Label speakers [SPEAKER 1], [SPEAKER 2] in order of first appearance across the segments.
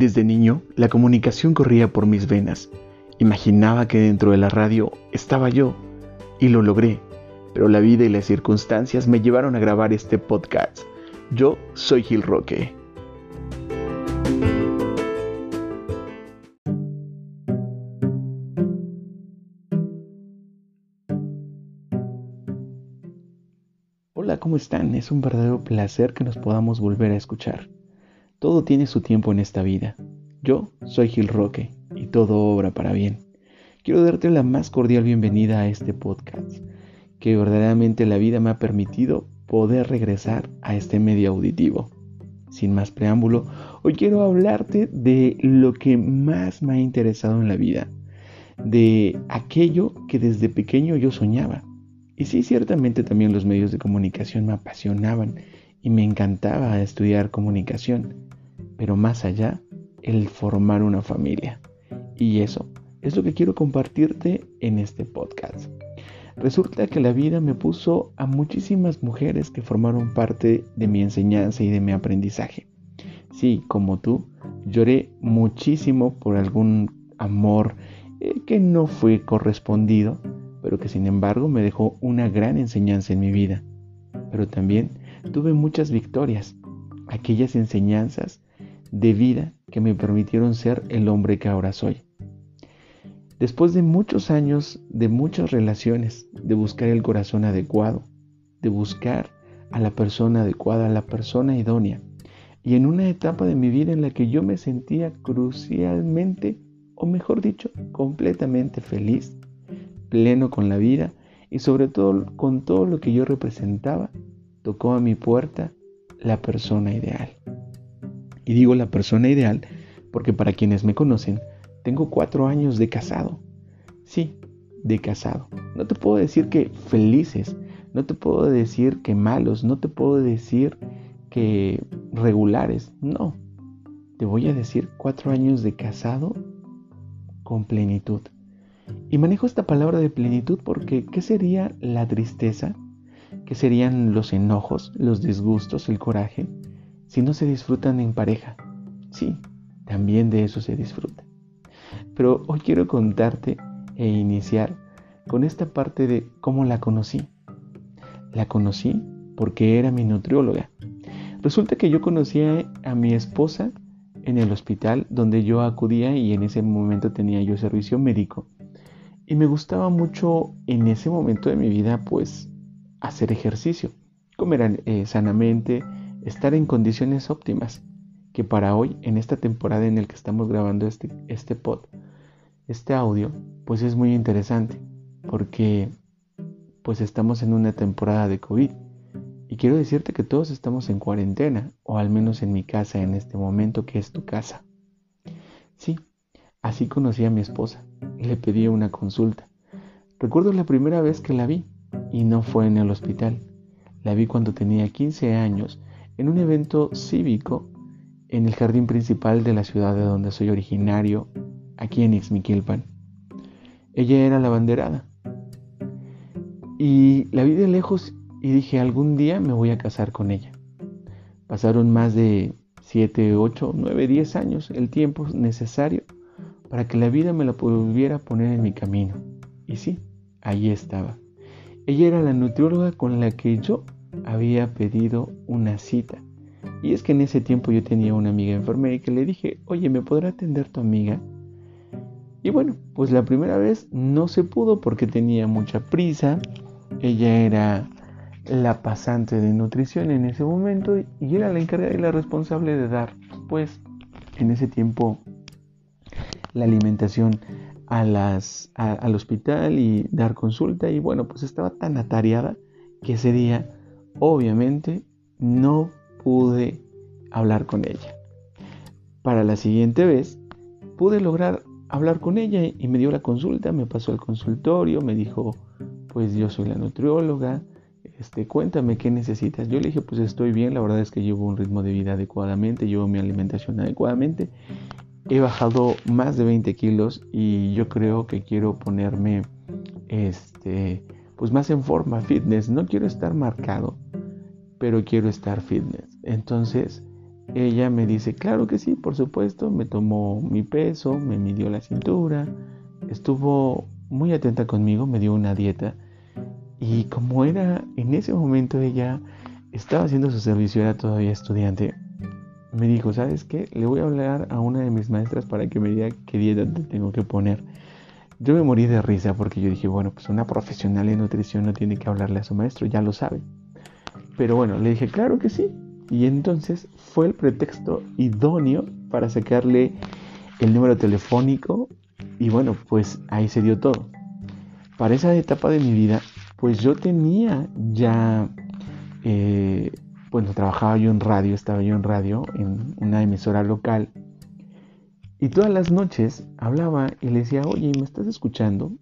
[SPEAKER 1] Desde niño, la comunicación corría por mis venas. Imaginaba que dentro de la radio estaba yo, y lo logré, pero la vida y las circunstancias me llevaron a grabar este podcast. Yo soy Gil Roque. Hola, ¿cómo están? Es un verdadero placer que nos podamos volver a escuchar. Todo tiene su tiempo en esta vida. Yo soy Gil Roque y todo obra para bien. Quiero darte la más cordial bienvenida a este podcast, que verdaderamente la vida me ha permitido poder regresar a este medio auditivo. Sin más preámbulo, hoy quiero hablarte de lo que más me ha interesado en la vida, de aquello que desde pequeño yo soñaba. Y sí, ciertamente también los medios de comunicación me apasionaban y me encantaba estudiar comunicación pero más allá, el formar una familia. Y eso es lo que quiero compartirte en este podcast. Resulta que la vida me puso a muchísimas mujeres que formaron parte de mi enseñanza y de mi aprendizaje. Sí, como tú, lloré muchísimo por algún amor eh, que no fue correspondido, pero que sin embargo me dejó una gran enseñanza en mi vida. Pero también tuve muchas victorias, aquellas enseñanzas de vida que me permitieron ser el hombre que ahora soy. Después de muchos años, de muchas relaciones, de buscar el corazón adecuado, de buscar a la persona adecuada, a la persona idónea, y en una etapa de mi vida en la que yo me sentía crucialmente, o mejor dicho, completamente feliz, pleno con la vida y sobre todo con todo lo que yo representaba, tocó a mi puerta la persona ideal. Y digo la persona ideal porque para quienes me conocen, tengo cuatro años de casado. Sí, de casado. No te puedo decir que felices, no te puedo decir que malos, no te puedo decir que regulares, no. Te voy a decir cuatro años de casado con plenitud. Y manejo esta palabra de plenitud porque ¿qué sería la tristeza? ¿Qué serían los enojos, los disgustos, el coraje? Si no se disfrutan en pareja. Sí, también de eso se disfruta. Pero hoy quiero contarte e iniciar con esta parte de cómo la conocí. La conocí porque era mi nutrióloga. Resulta que yo conocía a mi esposa en el hospital donde yo acudía y en ese momento tenía yo servicio médico. Y me gustaba mucho en ese momento de mi vida pues hacer ejercicio, comer eh, sanamente, estar en condiciones óptimas, que para hoy, en esta temporada en el que estamos grabando este, este pod, este audio, pues es muy interesante, porque pues estamos en una temporada de COVID. Y quiero decirte que todos estamos en cuarentena, o al menos en mi casa en este momento, que es tu casa. Sí, así conocí a mi esposa y le pedí una consulta. Recuerdo la primera vez que la vi, y no fue en el hospital. La vi cuando tenía 15 años en un evento cívico en el jardín principal de la ciudad de donde soy originario, aquí en Ixmiquilpan. Ella era la banderada. Y la vi de lejos y dije, algún día me voy a casar con ella. Pasaron más de 7, 8, 9, 10 años, el tiempo necesario para que la vida me la pudiera poner en mi camino. Y sí, ahí estaba. Ella era la nutrióloga con la que yo había pedido una cita. Y es que en ese tiempo yo tenía una amiga enfermera y que le dije, oye, ¿me podrá atender tu amiga? Y bueno, pues la primera vez no se pudo porque tenía mucha prisa. Ella era la pasante de nutrición en ese momento y era la encargada y la responsable de dar, pues, en ese tiempo la alimentación a las, al hospital y dar consulta. Y bueno, pues estaba tan atareada que ese día Obviamente no pude hablar con ella. Para la siguiente vez pude lograr hablar con ella y me dio la consulta, me pasó al consultorio, me dijo, pues yo soy la nutrióloga, este, cuéntame qué necesitas. Yo le dije, pues estoy bien, la verdad es que llevo un ritmo de vida adecuadamente, llevo mi alimentación adecuadamente. He bajado más de 20 kilos y yo creo que quiero ponerme, este, pues más en forma, fitness. No quiero estar marcado, pero quiero estar fitness. Entonces, ella me dice, claro que sí, por supuesto, me tomó mi peso, me midió la cintura, estuvo muy atenta conmigo, me dio una dieta y como era en ese momento ella estaba haciendo su servicio, era todavía estudiante, me dijo, ¿sabes qué? Le voy a hablar a una de mis maestras para que me diga qué dieta te tengo que poner. Yo me morí de risa porque yo dije, bueno, pues una profesional en nutrición no tiene que hablarle a su maestro, ya lo sabe. Pero bueno, le dije, claro que sí. Y entonces fue el pretexto idóneo para sacarle el número telefónico y bueno, pues ahí se dio todo. Para esa etapa de mi vida, pues yo tenía ya, eh, bueno, trabajaba yo en radio, estaba yo en radio, en una emisora local. Y todas las noches hablaba y le decía, oye, ¿me estás escuchando?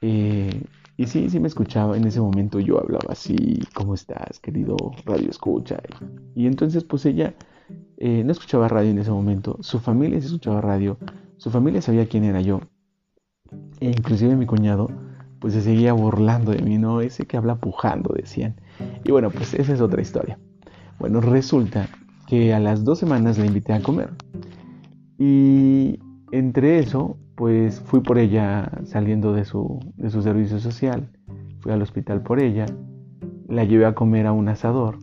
[SPEAKER 1] Eh, y sí, sí me escuchaba. En ese momento yo hablaba así, ¿cómo estás, querido radio escucha? Y entonces pues ella eh, no escuchaba radio en ese momento. Su familia sí escuchaba radio. Su familia sabía quién era yo. E inclusive mi cuñado pues se seguía burlando de mí, ¿no? Ese que habla pujando, decían. Y bueno, pues esa es otra historia. Bueno, resulta que a las dos semanas la invité a comer. Y entre eso, pues fui por ella saliendo de su, de su servicio social, fui al hospital por ella, la llevé a comer a un asador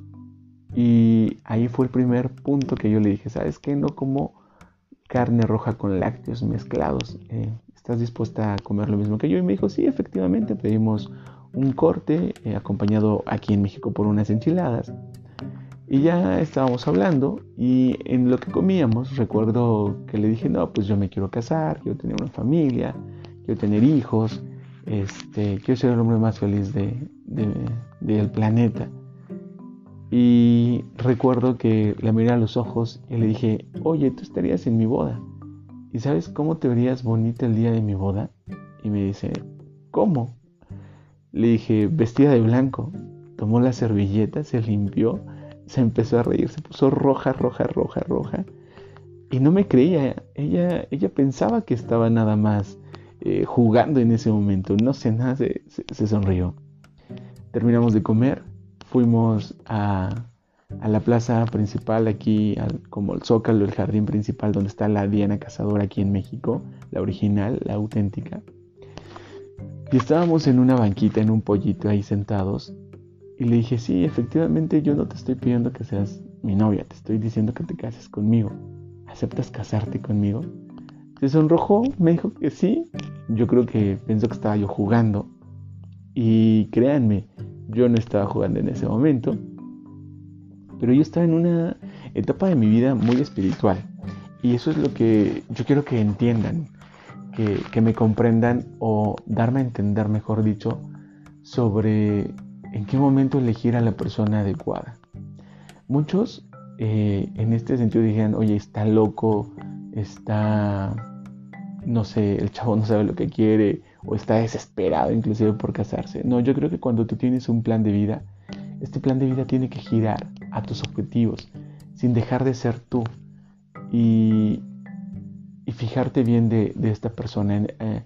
[SPEAKER 1] y ahí fue el primer punto que yo le dije, ¿sabes qué? No como carne roja con lácteos mezclados, eh, ¿estás dispuesta a comer lo mismo que yo? Y me dijo, sí, efectivamente, pedimos un corte eh, acompañado aquí en México por unas enchiladas. Y ya estábamos hablando y en lo que comíamos recuerdo que le dije, no, pues yo me quiero casar, quiero tener una familia, quiero tener hijos, este, quiero ser el hombre más feliz de, del planeta. Y recuerdo que la miré a los ojos y le dije, oye, tú estarías en mi boda. ¿Y sabes cómo te verías bonita el día de mi boda? Y me dice, ¿cómo? Le dije, vestida de blanco. Tomó la servilleta, se limpió se empezó a reír, se puso roja, roja, roja, roja. Y no me creía, ella, ella pensaba que estaba nada más eh, jugando en ese momento, no sé nada, se, sonrió. Terminamos de comer, fuimos a, a la plaza principal aquí, como el Zócalo, el jardín principal donde está la Diana Cazadora aquí en México, la original, la auténtica. Y estábamos en una banquita, en un pollito ahí sentados, y le dije, sí, efectivamente yo no te estoy pidiendo que seas mi novia, te estoy diciendo que te cases conmigo. ¿Aceptas casarte conmigo? Se sonrojó, me dijo que sí. Yo creo que pensó que estaba yo jugando. Y créanme, yo no estaba jugando en ese momento. Pero yo estaba en una etapa de mi vida muy espiritual. Y eso es lo que yo quiero que entiendan, que, que me comprendan o darme a entender, mejor dicho, sobre en qué momento elegir a la persona adecuada. Muchos eh, en este sentido dijeron, oye, está loco, está, no sé, el chavo no sabe lo que quiere o está desesperado inclusive por casarse. No, yo creo que cuando tú tienes un plan de vida, este plan de vida tiene que girar a tus objetivos sin dejar de ser tú y, y fijarte bien de, esta persona. Eh,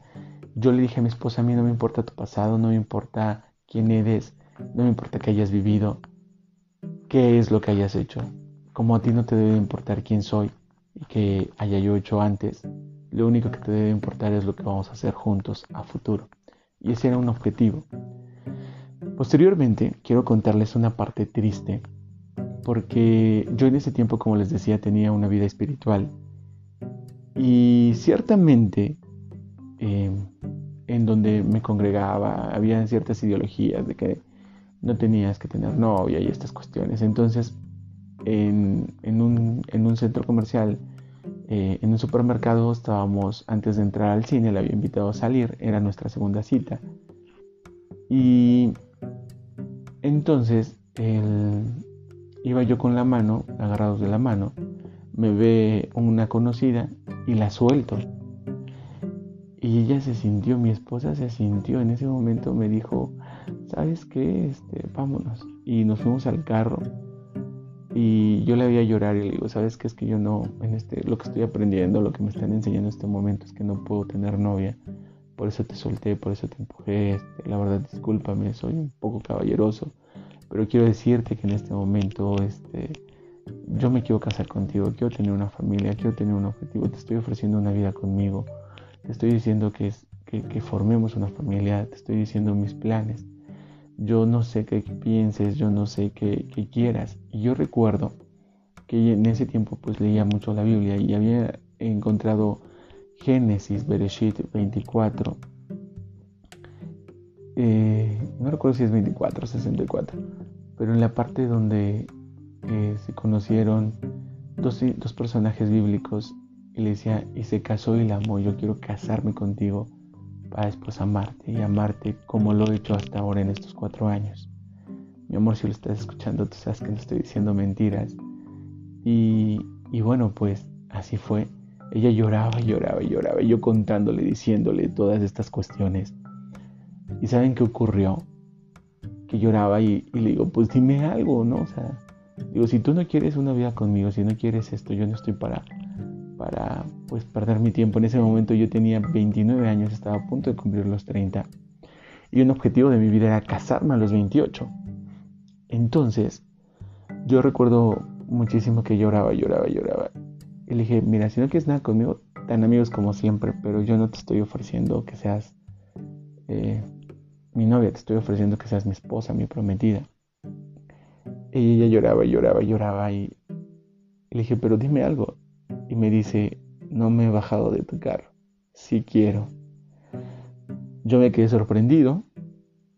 [SPEAKER 1] yo le dije a mi esposa, a mí no me importa tu pasado, no me importa quién eres, no me importa que hayas vivido, qué es lo que hayas hecho. Como a ti no te debe importar quién soy y qué haya yo hecho antes, lo único que te debe importar es lo que vamos a hacer juntos a futuro. Y ese era un objetivo. Posteriormente, quiero contarles una parte triste, porque yo en ese tiempo, como les decía, tenía una vida espiritual. Y ciertamente, em, en donde me congregaba, había ciertas ideologías de que no tenías que tener novia y estas cuestiones. Entonces, en, un, centro comercial, eh, en un supermercado, estábamos antes de entrar al cine, le había invitado a salir, era nuestra segunda cita. Y entonces iba yo con la mano, agarrados de la mano, me ve una conocida y la suelto. Y ella se sintió, mi esposa se sintió, en ese momento me dijo, ¿sabes qué? Este, vámonos. Y nos fuimos al carro y yo le voy a llorar y le digo, ¿sabes qué? Es que yo no, en este, lo que estoy aprendiendo, lo que me están enseñando en este momento es que no puedo tener novia. Por eso te solté, por eso te empujé. Este, la verdad, discúlpame, soy un poco caballeroso. Pero quiero decirte que en este momento este, yo me quiero casar contigo, quiero tener una familia, quiero tener un objetivo, te estoy ofreciendo una vida conmigo, te estoy diciendo que, que, formemos una familia, te estoy diciendo mis planes. Yo no sé qué pienses, yo no sé qué, quieras. Y yo recuerdo que en ese tiempo pues leía mucho la Biblia y había encontrado Génesis, Bereshit 24. Eh, no recuerdo si es 24 o 64, pero en la parte donde eh, se conocieron dos, dos, personajes bíblicos y le decía, y se casó y la amó, yo quiero casarme contigo para después amarte y amarte como lo he hecho hasta ahora en estos cuatro años. Mi amor, si lo estás escuchando, tú sabes que no estoy diciendo mentiras. Y, y bueno, pues así fue. Ella lloraba, lloraba, lloraba, y yo contándole, diciéndole todas estas cuestiones. ¿Y saben qué ocurrió? Que lloraba y, le digo, pues dime algo, ¿no? O sea, digo, si tú no quieres una vida conmigo, si no quieres esto, yo no estoy para, para, pues, perder mi tiempo. En ese momento yo tenía 29 años, estaba a punto de cumplir los 30. Y un objetivo de mi vida era casarme a los 28. Entonces, yo recuerdo muchísimo que lloraba, lloraba, lloraba. Y le dije, mira, si no quieres nada conmigo, tan amigos como siempre, pero yo no te estoy ofreciendo que seas eh, mi novia, te estoy ofreciendo que seas mi esposa, mi prometida. Y ella lloraba, lloraba, lloraba y, le dije, pero dime algo. Y me dice, no me he bajado de tu carro, sí quiero. Yo me quedé sorprendido,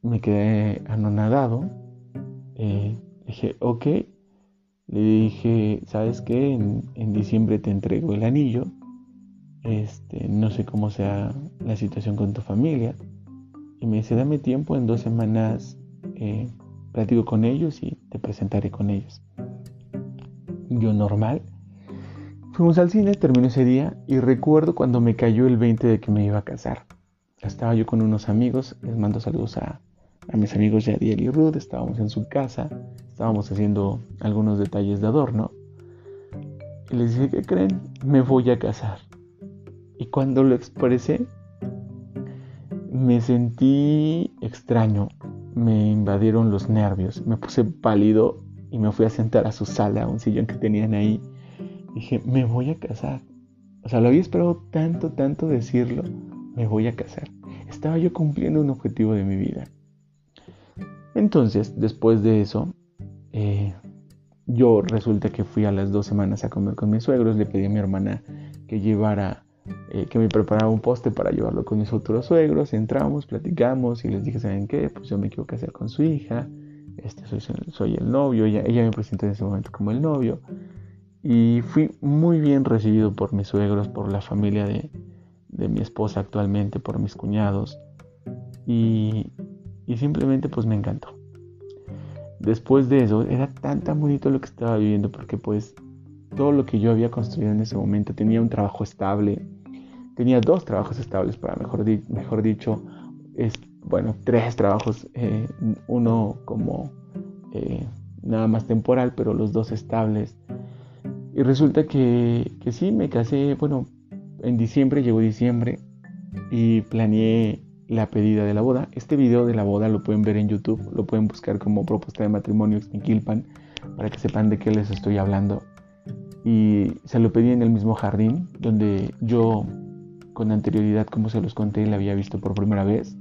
[SPEAKER 1] me quedé anonadado. Eh, dije, ok, le dije, ¿sabes qué? En, diciembre te entrego el anillo. Este, no sé cómo sea la situación con tu familia. Y me dice, dame tiempo, en dos semanas eh, platico con ellos y te presentaré con ellos. Yo normal. Fuimos al cine, terminó ese día y recuerdo cuando me cayó el 20 de que me iba a casar. Estaba yo con unos amigos, les mando saludos a, mis amigos Yadiel y Ruth, estábamos en su casa, estábamos haciendo algunos detalles de adorno. Y les dije, ¿qué creen? Me voy a casar. Y cuando lo expresé, me sentí extraño, me invadieron los nervios, me puse pálido y me fui a sentar a su sala, un sillón que tenían ahí. Dije, me voy a casar. O sea, lo había esperado tanto, tanto decirlo, me voy a casar. Estaba yo cumpliendo un objetivo de mi vida. Entonces, después de eso, eh, yo resulta que fui a las dos semanas a comer con mis suegros, le pedí a mi hermana que llevara, eh, que me preparara un poste para llevarlo con mis futuros suegros, entramos, platicamos y les dije, ¿saben qué? Pues yo me quiero casar con su hija, este, soy, soy el novio, ella, ella me presentó en ese momento como el novio y fui muy bien recibido por mis suegros, por la familia de, de mi esposa actualmente, por mis cuñados y, y simplemente pues me encantó. Después de eso, era tan tan bonito lo que estaba viviendo porque pues todo lo que yo había construido en ese momento, tenía un trabajo estable, tenía dos trabajos estables para mejor, mejor dicho, es, bueno, tres trabajos, eh, uno como eh, nada más temporal, pero los dos estables. Y resulta que, que sí, me casé, bueno, en diciembre, llegó diciembre y planeé la pedida de la boda. Este video de la boda lo pueden ver en YouTube, lo pueden buscar como propuesta de matrimonio Xmiquilpan para que sepan de qué les estoy hablando. Y se lo pedí en el mismo jardín donde yo con anterioridad, como se los conté, la había visto por primera vez.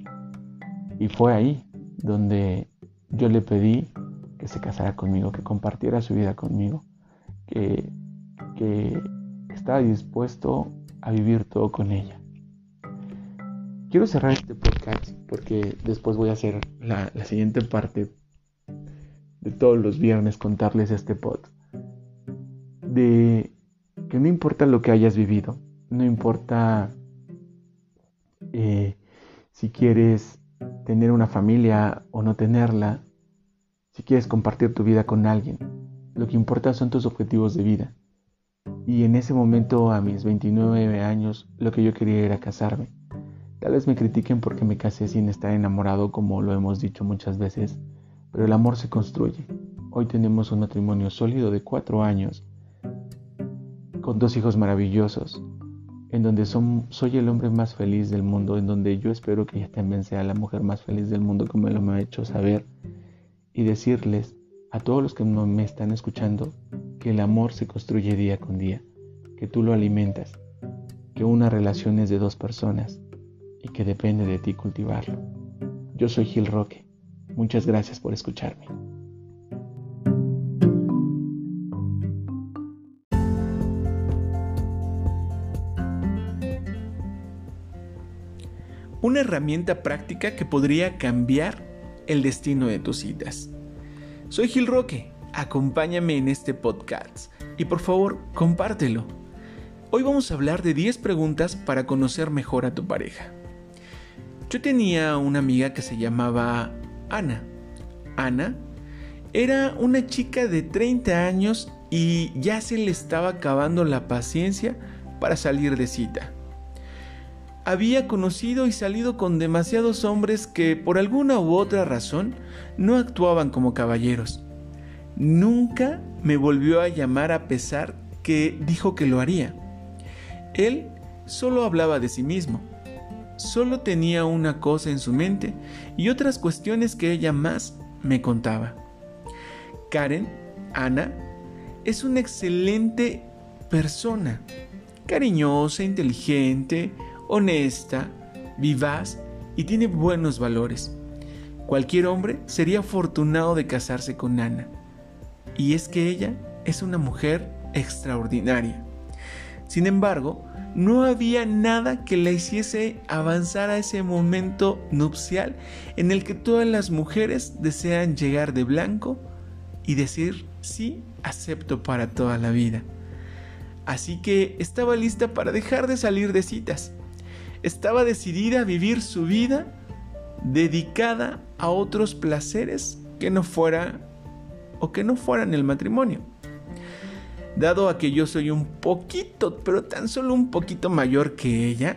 [SPEAKER 1] Y fue ahí donde yo le pedí que se casara conmigo, que compartiera su vida conmigo, que, que estaba dispuesto a vivir todo con ella. Quiero cerrar este podcast porque después voy a hacer la, siguiente parte de todos los viernes contarles este pod. De que no importa lo que hayas vivido, no importa eh, si quieres tener una familia o no tenerla, si quieres compartir tu vida con alguien, lo que importa son tus objetivos de vida. Y en ese momento, a mis 29 años, lo que yo quería era casarme Tal vez me critiquen porque me casé sin estar enamorado, como lo hemos dicho muchas veces, pero el amor se construye. Hoy tenemos un matrimonio sólido de cuatro años, con dos hijos maravillosos, en donde soy el hombre más feliz del mundo, en donde yo espero que ella también sea la mujer más feliz del mundo, como él me ha hecho saber, y decirles a todos los que me están escuchando que el amor se construye día con día, que tú lo alimentas, que una relación es de dos personas y que depende de ti cultivarlo. Yo soy Gil Roque. Muchas gracias por escucharme.
[SPEAKER 2] Una herramienta práctica que podría cambiar el destino de tus citas. Soy Gil Roque, acompáñame en este podcast y por favor compártelo. Hoy vamos a hablar de 10 preguntas para conocer mejor a tu pareja. Yo tenía una amiga que se llamaba Ana. Ana era una chica de 30 años y ya se le estaba acabando la paciencia para salir de cita había conocido y salido con demasiados hombres que por alguna u otra razón no actuaban como caballeros. Nunca me volvió a llamar a pesar que dijo que lo haría. Él solo hablaba de sí mismo. Solo tenía una cosa en su mente y otras cuestiones que ella más me contaba. Karen, Ana, es una excelente persona, cariñosa, inteligente, honesta, vivaz y tiene buenos valores. Cualquier hombre sería afortunado de casarse con Ana. Y es que ella es una mujer extraordinaria. Sin embargo, no había nada que la hiciese avanzar a ese momento nupcial en el que todas las mujeres desean llegar de blanco y decir sí, acepto para toda la vida. Así que estaba lista para dejar de salir de citas estaba decidida a vivir su vida dedicada a otros placeres que no fuera o que no fueran el matrimonio. Dado a que yo soy un poquito, pero tan solo un poquito mayor que ella,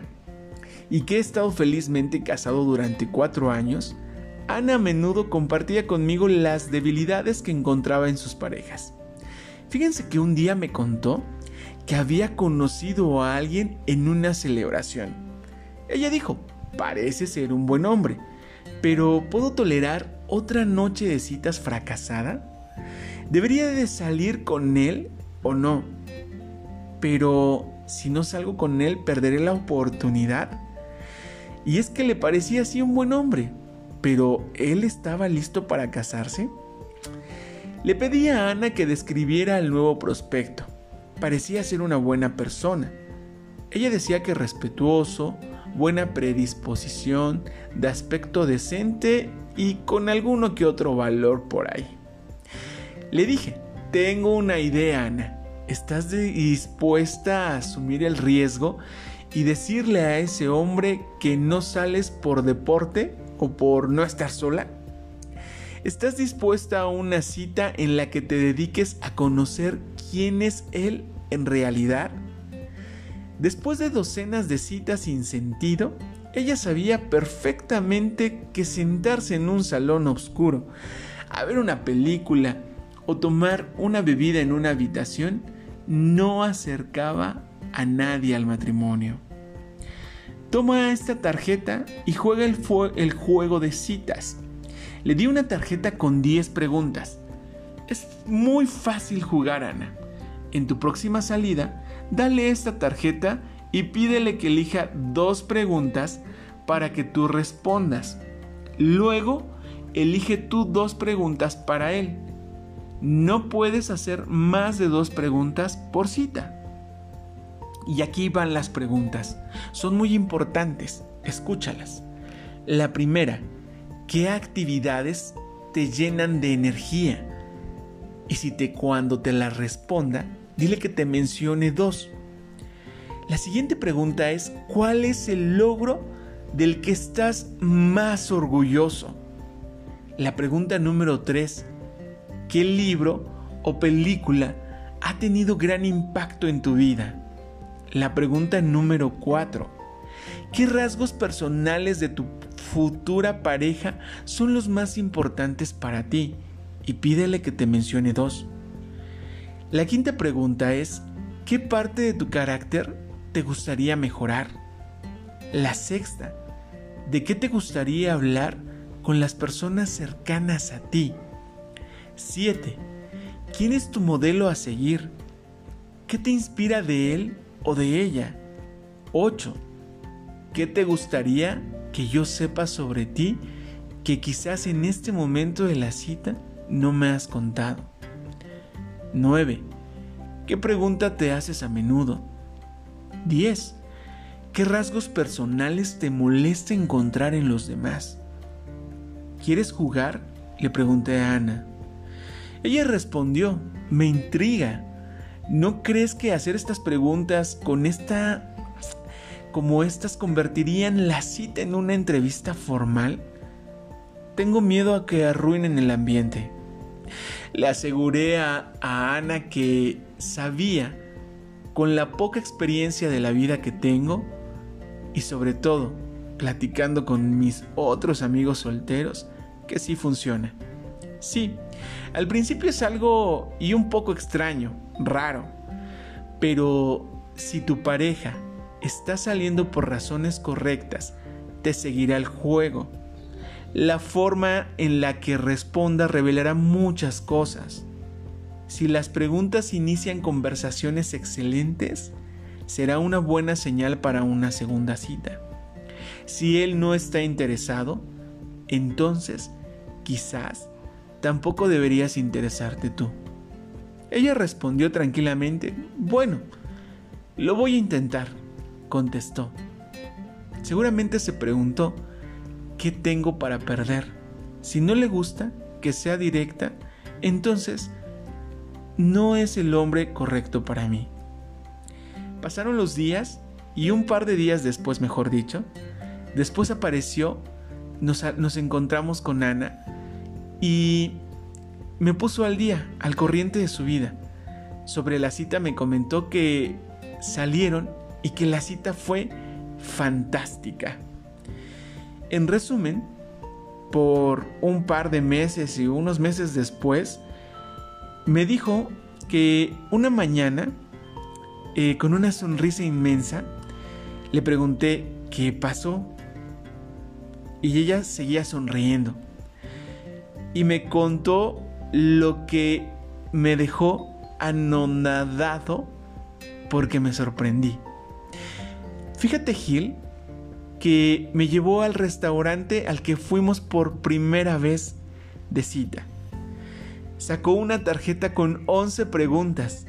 [SPEAKER 2] y que he estado felizmente casado durante cuatro años, Ana a menudo compartía conmigo las debilidades que encontraba en sus parejas. Fíjense que un día me contó que había conocido a alguien en una celebración ella dijo, parece ser un buen hombre, pero ¿puedo tolerar otra noche de citas fracasada? ¿Debería de salir con él o no? Pero si no salgo con él, ¿perderé la oportunidad? Y es que le parecía así un buen hombre, pero ¿él estaba listo para casarse? Le pedí a Ana que describiera al nuevo prospecto. Parecía ser una buena persona. Ella decía que respetuoso, buena predisposición, de aspecto decente y con alguno que otro valor por ahí. Le dije, tengo una idea, Ana. ¿Estás dispuesta a asumir el riesgo y decirle a ese hombre que no sales por deporte o por no estar sola? ¿Estás dispuesta a una cita en la que te dediques a conocer quién es él en realidad? Después de docenas de citas sin sentido, ella sabía perfectamente que sentarse en un salón oscuro, a ver una película o tomar una bebida en una habitación no acercaba a nadie al matrimonio. Toma esta tarjeta y juega el, juego de citas. Le di una tarjeta con 10 preguntas. Es muy fácil jugar, Ana. En tu próxima salida, dale esta tarjeta y pídele que elija dos preguntas para que tú respondas. Luego, elige tú dos preguntas para él. No puedes hacer más de dos preguntas por cita. Y aquí van las preguntas. Son muy importantes. Escúchalas. La primera, ¿qué actividades te llenan de energía? Y si te cuando te la responda, dile que te mencione dos. La siguiente pregunta es, ¿cuál es el logro del que estás más orgulloso? La pregunta número tres, ¿qué libro o película ha tenido gran impacto en tu vida? La pregunta número cuatro, ¿qué rasgos personales de tu futura pareja son los más importantes para ti? Y pídele que te mencione dos. La quinta pregunta es, ¿qué parte de tu carácter te gustaría mejorar? La sexta, ¿de qué te gustaría hablar con las personas cercanas a ti? Siete, ¿Quién es tu modelo a seguir? ¿Qué te inspira de él o de ella? 8. ¿Qué te gustaría que yo sepa sobre ti que quizás en este momento de la cita no me has contado? 9. ¿Qué pregunta te haces a menudo? 10. ¿Qué rasgos personales te molesta encontrar en los demás? ¿Quieres jugar? Le pregunté a Ana. Ella respondió, me intriga. ¿No crees que hacer estas preguntas con esta... como estas convertirían la cita en una entrevista formal? Tengo miedo a que arruinen el ambiente. Le aseguré a, a Ana que sabía, con la poca experiencia de la vida que tengo, y sobre todo platicando con mis otros amigos solteros que sí funciona. Sí, al principio es algo y un poco extraño, raro, pero si tu pareja está saliendo por razones correctas, te seguirá el juego. La forma en la que responda revelará muchas cosas. Si las preguntas inician conversaciones excelentes, será una buena señal para una segunda cita. Si él no está interesado, entonces quizás tampoco deberías interesarte tú. Ella respondió tranquilamente, bueno, lo voy a intentar, contestó. Seguramente se preguntó, ¿qué tengo para perder? Si no le gusta, que sea directa, entonces no es el hombre correcto para mí. Pasaron los días y un par de días después, mejor dicho, después apareció, nos, encontramos con Ana y me puso al día, al corriente de su vida. Sobre la cita me comentó que salieron y que la cita fue fantástica. En resumen, por un par de meses y unos meses después, me dijo que una mañana eh, con una sonrisa inmensa, le pregunté qué pasó y ella seguía sonriendo. Y me contó lo que me dejó anonadado porque me sorprendí. Fíjate Gil que me llevó al restaurante al que fuimos por primera vez de cita. Sacó una tarjeta con 11 preguntas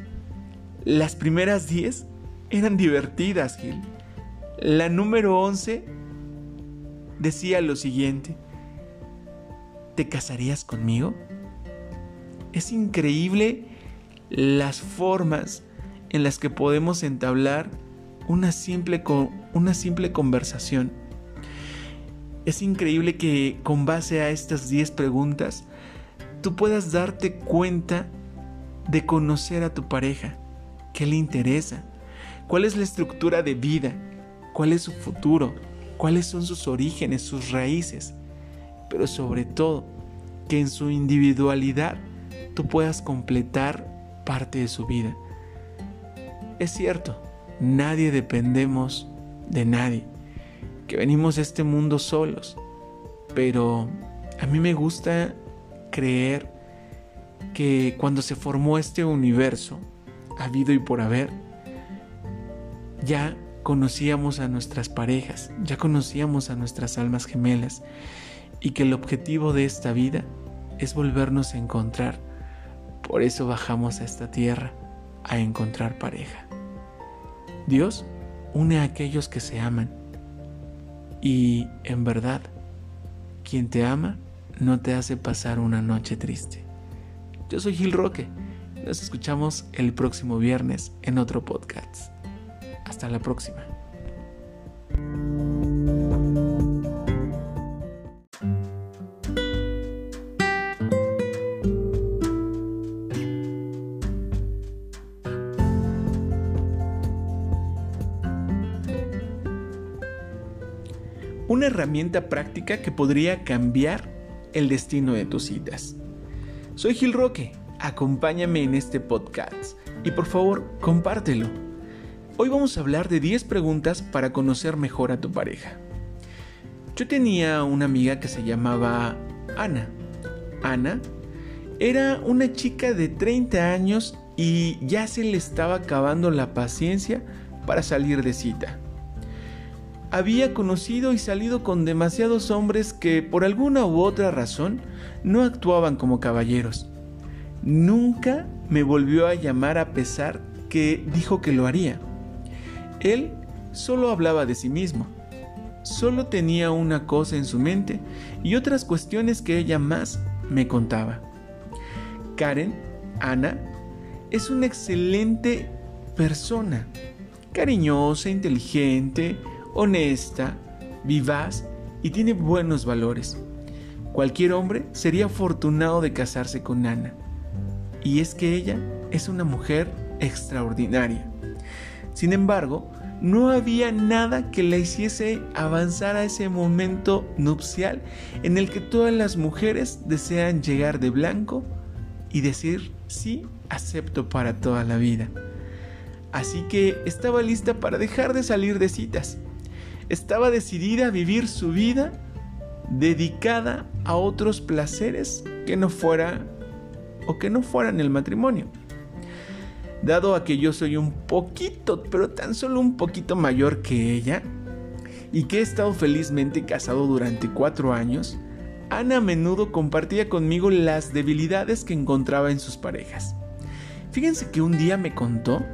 [SPEAKER 2] las primeras 10 eran divertidas, Gil. La número 11 decía lo siguiente. ¿Te casarías conmigo? Es increíble las formas en las que podemos entablar una simple, una simple conversación. Es increíble que con base a estas 10 preguntas tú puedas darte cuenta de conocer a tu pareja ¿Qué le interesa? ¿Cuál es la estructura de vida? ¿Cuál es su futuro? ¿Cuáles son sus orígenes, sus raíces? Pero sobre todo, que en su individualidad tú puedas completar parte de su vida. Es cierto, nadie dependemos de nadie, que venimos a este mundo solos, pero a mí me gusta creer que cuando se formó este universo, habido y por haber, ya conocíamos a nuestras parejas, ya conocíamos a nuestras almas gemelas y que el objetivo de esta vida es volvernos a encontrar. Por eso bajamos a esta tierra a encontrar pareja. Dios une a aquellos que se aman y en verdad, quien te ama no te hace pasar una noche triste. Yo soy Gil Roque nos escuchamos el próximo viernes en otro podcast. Hasta la próxima. Herramienta práctica que podría cambiar el destino de tus citas. Soy Gil Roque acompáñame en este podcast y por favor compártelo. Hoy vamos a hablar de 10 preguntas para conocer mejor a tu pareja. Yo tenía una amiga que se llamaba Ana. Ana Era una chica de 30 años y ya se le estaba acabando la paciencia para salir de cita. Había conocido y salido con demasiados hombres que por alguna u otra razón no actuaban como caballeros. Nunca me volvió a llamar a pesar que dijo que lo haría. Él solo hablaba de sí mismo. Solo tenía una cosa en su mente y otras cuestiones que ella más me contaba. Karen, Ana, es una excelente persona, cariñosa, inteligente, honesta, vivaz y tiene buenos valores. Cualquier hombre sería afortunado de casarse con Ana. Y es que ella es una mujer extraordinaria. Sin embargo, no había nada que la hiciese avanzar a ese momento nupcial en el que todas las mujeres desean llegar de blanco y decir sí, acepto para toda la vida. Así que estaba lista para dejar de salir de citas. Estaba decidida a vivir su vida dedicada a otros placeres que no fuera o que no fueran el matrimonio. Dado a que yo soy un poquito, pero tan solo un poquito mayor que ella, y que he estado felizmente casado durante cuatro años, Ana a menudo compartía conmigo las debilidades que encontraba en sus parejas. Fíjense que un día me contó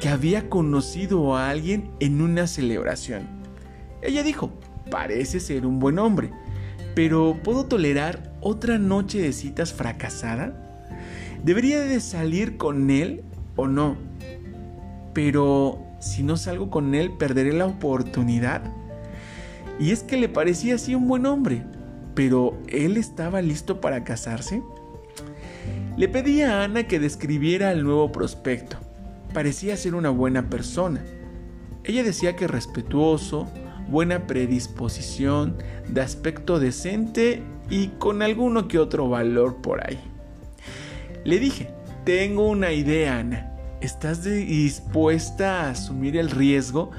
[SPEAKER 2] que había conocido a alguien en una celebración. Ella dijo, parece ser un buen hombre, pero ¿puedo tolerar otra noche de citas fracasada? ¿Debería de salir con él o no? Pero si no salgo con él, perderé la oportunidad. Y es que le parecía así un buen hombre, pero él estaba listo para casarse. Le pedí a Ana que describiera al nuevo prospecto. Parecía ser una buena persona. Ella decía que respetuoso, buena predisposición, de aspecto decente y con alguno que otro valor por ahí. Le dije, tengo una idea, Ana. ¿Estás dispuesta a asumir el riesgo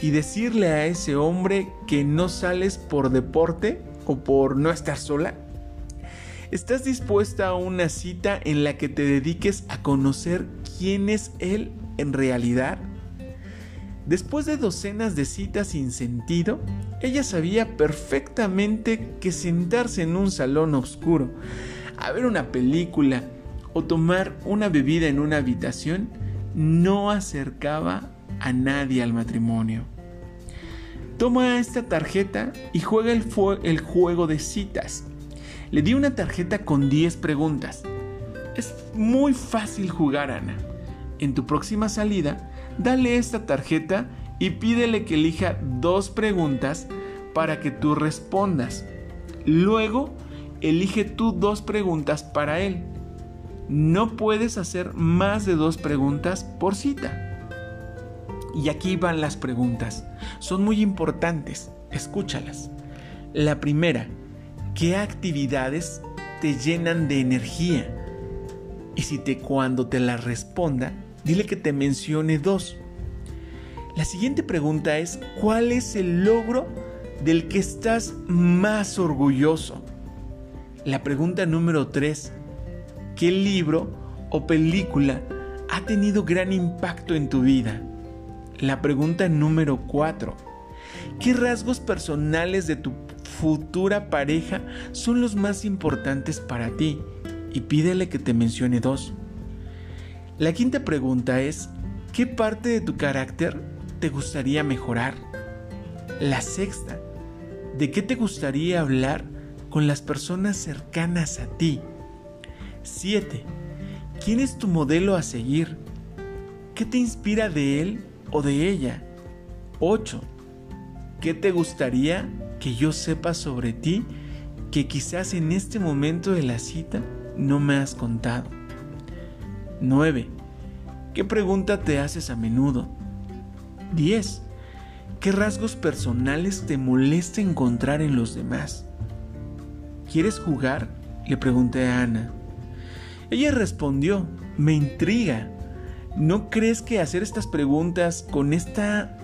[SPEAKER 2] y decirle a ese hombre que no sales por deporte o por no estar sola? ¿Estás dispuesta a una cita en la que te dediques a conocer quién es él en realidad? Después de docenas de citas sin sentido, ella sabía perfectamente que sentarse en un salón oscuro, a ver una película o tomar una bebida en una habitación no acercaba a nadie al matrimonio. Toma esta tarjeta y juega el, el juego de citas. Le di una tarjeta con 10 preguntas. Es muy fácil jugar, Ana. En tu próxima salida, dale esta tarjeta y pídele que elija dos preguntas para que tú respondas. Luego, elige tú dos preguntas para él. No puedes hacer más de dos preguntas por cita. Y aquí van las preguntas. Son muy importantes. Escúchalas. La primera, ¿qué actividades te llenan de energía? Y si te cuando te la responda, dile que te mencione dos. La siguiente pregunta es, ¿cuál es el logro del que estás más orgulloso? La pregunta número tres, ¿qué libro o película ha tenido gran impacto en tu vida? La pregunta número cuatro, ¿qué rasgos personales de tu futura pareja son los más importantes para ti? Y pídele que te mencione dos. La quinta pregunta es, ¿qué parte de tu carácter te gustaría mejorar? La sexta, ¿de qué te gustaría hablar con las personas cercanas a ti? 7. ¿Quién es tu modelo a seguir? ¿Qué te inspira de él o de ella? 8. ¿Qué te gustaría que yo sepa sobre ti que quizás en este momento de la cita no me has contado? 9. ¿Qué pregunta te haces a menudo? 10. ¿Qué rasgos personales te molesta encontrar en los demás? ¿Quieres jugar? Le pregunté a Ana. Ella respondió, me intriga. ¿No crees que hacer estas preguntas con esta...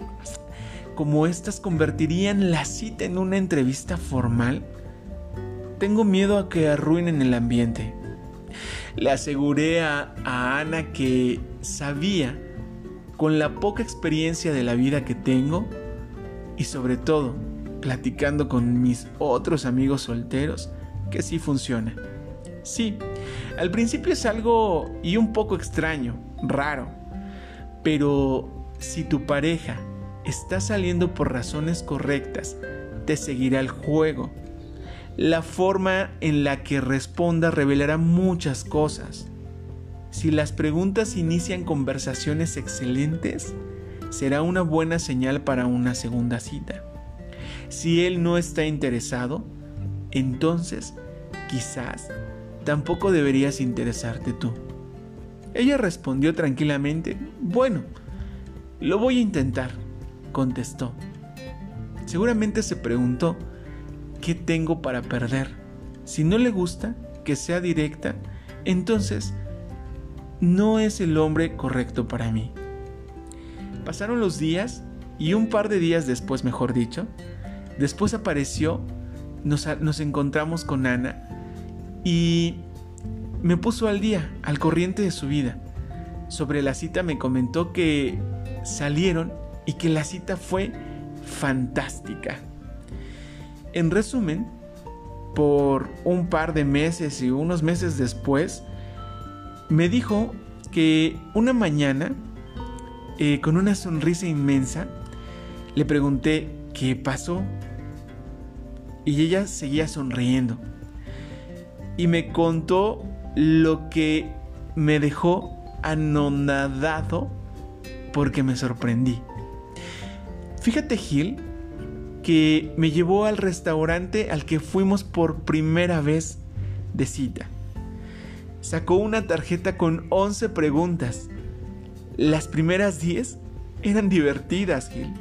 [SPEAKER 2] como estas convertirían la cita en una entrevista formal? Tengo miedo a que arruinen el ambiente. Le aseguré a, a Ana que sabía, con la poca experiencia de la vida que tengo, y sobre todo platicando con mis otros amigos solteros, que sí funciona. Sí, al principio es algo y un poco extraño, raro, pero si tu pareja está saliendo por razones correctas, te seguirá el juego. La forma en la que responda revelará muchas cosas. Si las preguntas inician conversaciones excelentes, será una buena señal para una segunda cita. Si él no está interesado, entonces quizás tampoco deberías interesarte tú. Ella respondió tranquilamente, bueno, lo voy a intentar, contestó. Seguramente se preguntó, ¿qué tengo para perder? Si no le gusta, que sea directa, entonces no es el hombre correcto para mí. Pasaron los días y un par de días después, mejor dicho, después apareció, nos, encontramos con Ana y me puso al día, al corriente de su vida. Sobre la cita me comentó que salieron y que la cita fue fantástica. En resumen, por un par de meses y unos meses después, me dijo que una mañana eh, con una sonrisa inmensa, le pregunté qué pasó y ella seguía sonriendo. Y me contó lo que me dejó anonadado porque me sorprendí. Fíjate Gil que me llevó al restaurante al que fuimos por primera vez de cita. Sacó una tarjeta con 11 preguntas las primeras 10 eran divertidas, Gil.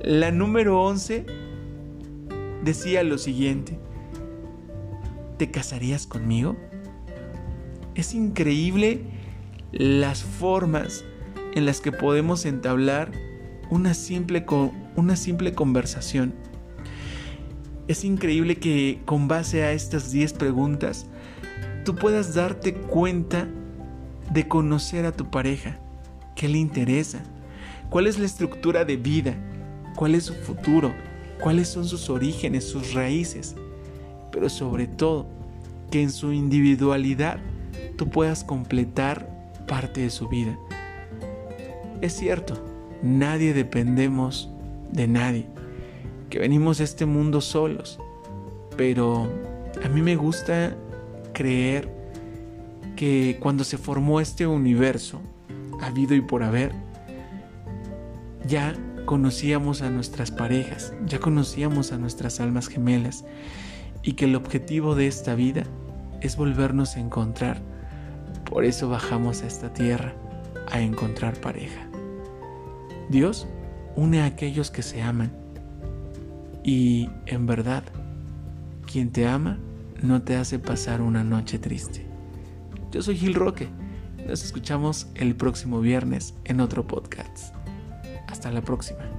[SPEAKER 2] La número 11 decía lo siguiente. ¿Te casarías conmigo? Es increíble las formas en las que podemos entablar una simple, una simple conversación. Es increíble que con base a estas 10 preguntas tú puedas darte cuenta de conocer a tu pareja ¿Qué le interesa? ¿Cuál es la estructura de vida? ¿Cuál es su futuro? ¿Cuáles son sus orígenes, sus raíces? Pero sobre todo, que en su individualidad tú puedas completar parte de su vida. Es cierto, nadie dependemos de nadie, que venimos a este mundo solos, pero a mí me gusta creer que cuando se formó este universo, habido y por haber, ya conocíamos a nuestras parejas, ya conocíamos a nuestras almas gemelas y que el objetivo de esta vida es volvernos a encontrar. Por eso bajamos a esta tierra a encontrar pareja. Dios une a aquellos que se aman y en verdad, quien te ama no te hace pasar una noche triste. Yo soy Gil Roque nos escuchamos el próximo viernes en otro podcast. Hasta la próxima.